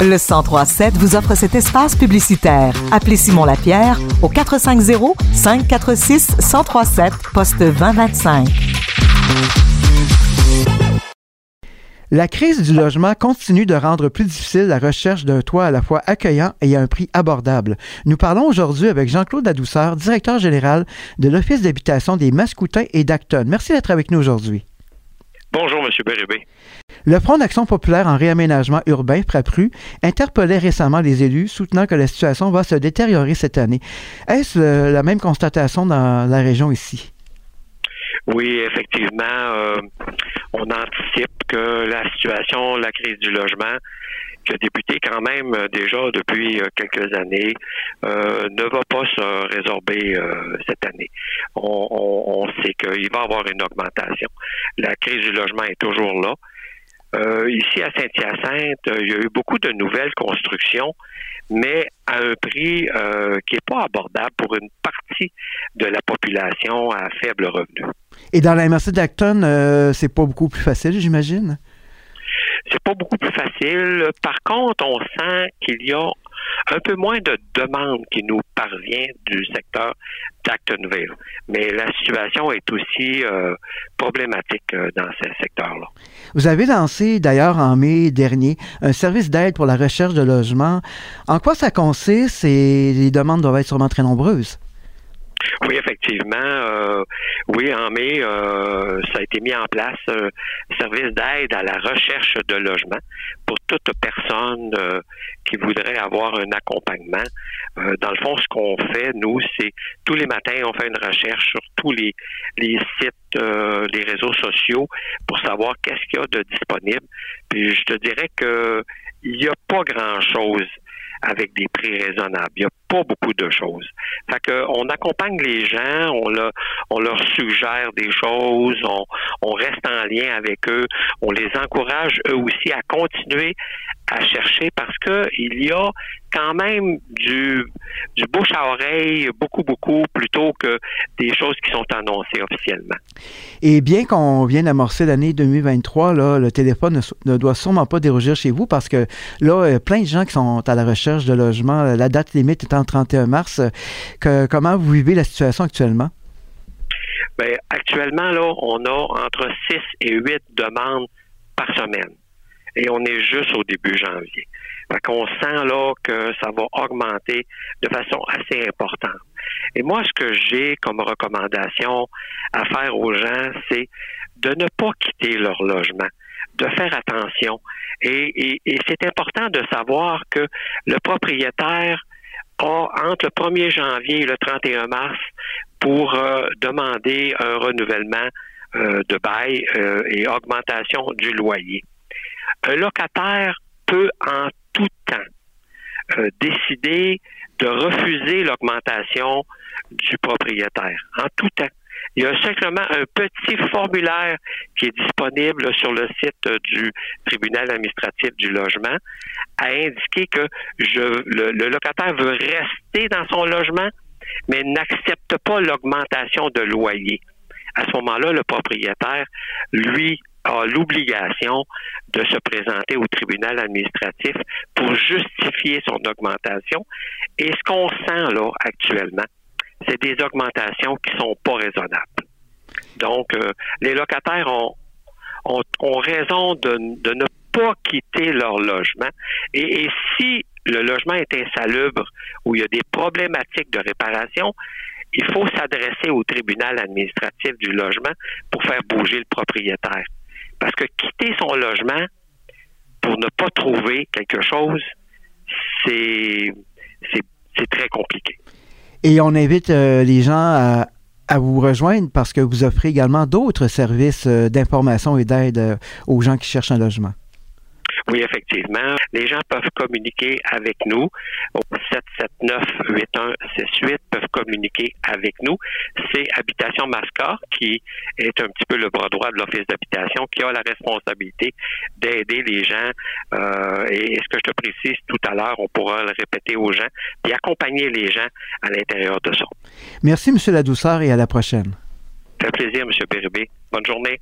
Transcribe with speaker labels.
Speaker 1: Le 1037 vous offre cet espace publicitaire. Appelez Simon Lapierre au 450 546 1037 poste 2025.
Speaker 2: La crise du logement continue de rendre plus difficile la recherche d'un toit à la fois accueillant et à un prix abordable. Nous parlons aujourd'hui avec Jean-Claude Ladouceur, directeur général de l'Office d'habitation des Mascoutins et d'Acton. Merci d'être avec nous aujourd'hui.
Speaker 3: Bonjour, M. Bérébé.
Speaker 2: Le Front d'action populaire en réaménagement urbain, FRAPRU, interpellait récemment les élus, soutenant que la situation va se détériorer cette année. Est-ce la même constatation dans la région ici?
Speaker 3: Oui, effectivement, euh, on anticipe que la situation, la crise du logement, qui a débuté quand même euh, déjà depuis euh, quelques années, ne va pas se résorber cette année. On, on sait qu'il va y avoir une augmentation. La crise du logement est toujours là. Euh, ici à Saint-Hyacinthe, euh, il y a eu beaucoup de nouvelles constructions, mais à un prix euh, qui n'est pas abordable pour une partie de la population à faible revenu.
Speaker 2: Et dans la MRC d'Acton, c'est pas beaucoup plus facile, j'imagine?
Speaker 3: C'est pas beaucoup plus facile. Par contre, on sent qu'il y a un peu moins de demandes qui nous parvient du secteur Mais la situation est aussi euh, problématique euh, dans ce secteur-là.
Speaker 2: Vous avez lancé d'ailleurs en mai dernier un service d'aide pour la recherche de logement. En quoi ça consiste et les demandes doivent être sûrement très nombreuses?
Speaker 3: Oui, effectivement. Euh, oui, en mai, euh, ça a été mis en place un service d'aide à la recherche de logement pour toute personne euh, qui voudrait avoir un accompagnement. dans le fond, ce qu'on fait, nous, c'est tous les matins, on fait une recherche sur tous les, les sites, les réseaux sociaux pour savoir qu'est-ce qu'il y a de disponible. Puis je te dirais que il n'y a pas grand-chose avec des prix raisonnables. Il n'y a pas beaucoup de choses. Fait que on accompagne les gens, on, leur, suggère des choses, on, on reste en lien avec eux, on les encourage eux aussi à continuer à chercher parce que il y a quand même du, du bouche à oreille beaucoup, beaucoup, plutôt que des choses qui sont annoncées officiellement.
Speaker 2: Et bien qu'on vienne d'amorcer l'année 2023, là, le téléphone ne, doit sûrement pas déroger chez vous parce que là, il y a plein de gens qui sont à la recherche de logement. La date limite étant le 31 mars. Que, comment vous vivez la situation actuellement?
Speaker 3: Bien, actuellement, là, on a entre 6 et 8 demandes par semaine et on est juste au début janvier. Fait qu'on sent là que ça va augmenter de façon assez importante. Et moi, ce que j'ai comme recommandation à faire aux gens, c'est de ne pas quitter leur logement, de faire attention. Et, c'est important de savoir que le propriétaire a entre le 1er janvier et le 31 mars pour euh, demander un renouvellement euh, de bail euh, et augmentation du loyer. Un locataire peut en tout temps euh, décider de refuser l'augmentation du propriétaire. En tout temps. Il y a simplement un petit formulaire qui est disponible sur le site du tribunal administratif du logement à indiquer que je, le locataire veut rester dans son logement, mais n'accepte pas l'augmentation de loyer. À ce moment-là, le propriétaire, lui, a l'obligation de se présenter au tribunal administratif pour justifier son augmentation. Et ce qu'on sent là actuellement, c'est des augmentations qui sont pas raisonnables. Donc, euh, les locataires ont, ont, ont raison de, de, ne pas quitter leur logement. Et, et si le logement est insalubre ou il y a des problématiques de réparation, il faut s'adresser au tribunal administratif du logement pour faire bouger le propriétaire. Parce que quitter son logement pour ne pas trouver quelque chose, c'est, très compliqué.
Speaker 2: Et on invite euh, les gens à, à, vous rejoindre parce que vous offrez également d'autres services euh, d'information et d'aide euh, aux gens qui cherchent un logement.
Speaker 3: Oui, effectivement. Les gens peuvent communiquer avec nous au 779-8168 peuvent communiquer avec nous. C'est Habitation Mascar qui est un petit peu le bras droit de l'Office d'habitation qui a la responsabilité d'aider les gens. Euh, et, ce que je te précise tout à l'heure, on pourra le répéter aux gens et accompagner les gens à l'intérieur de ça.
Speaker 2: Merci, M. Ladouceur, et à la prochaine.
Speaker 3: Ça fait plaisir, M. Péribé. Bonne journée.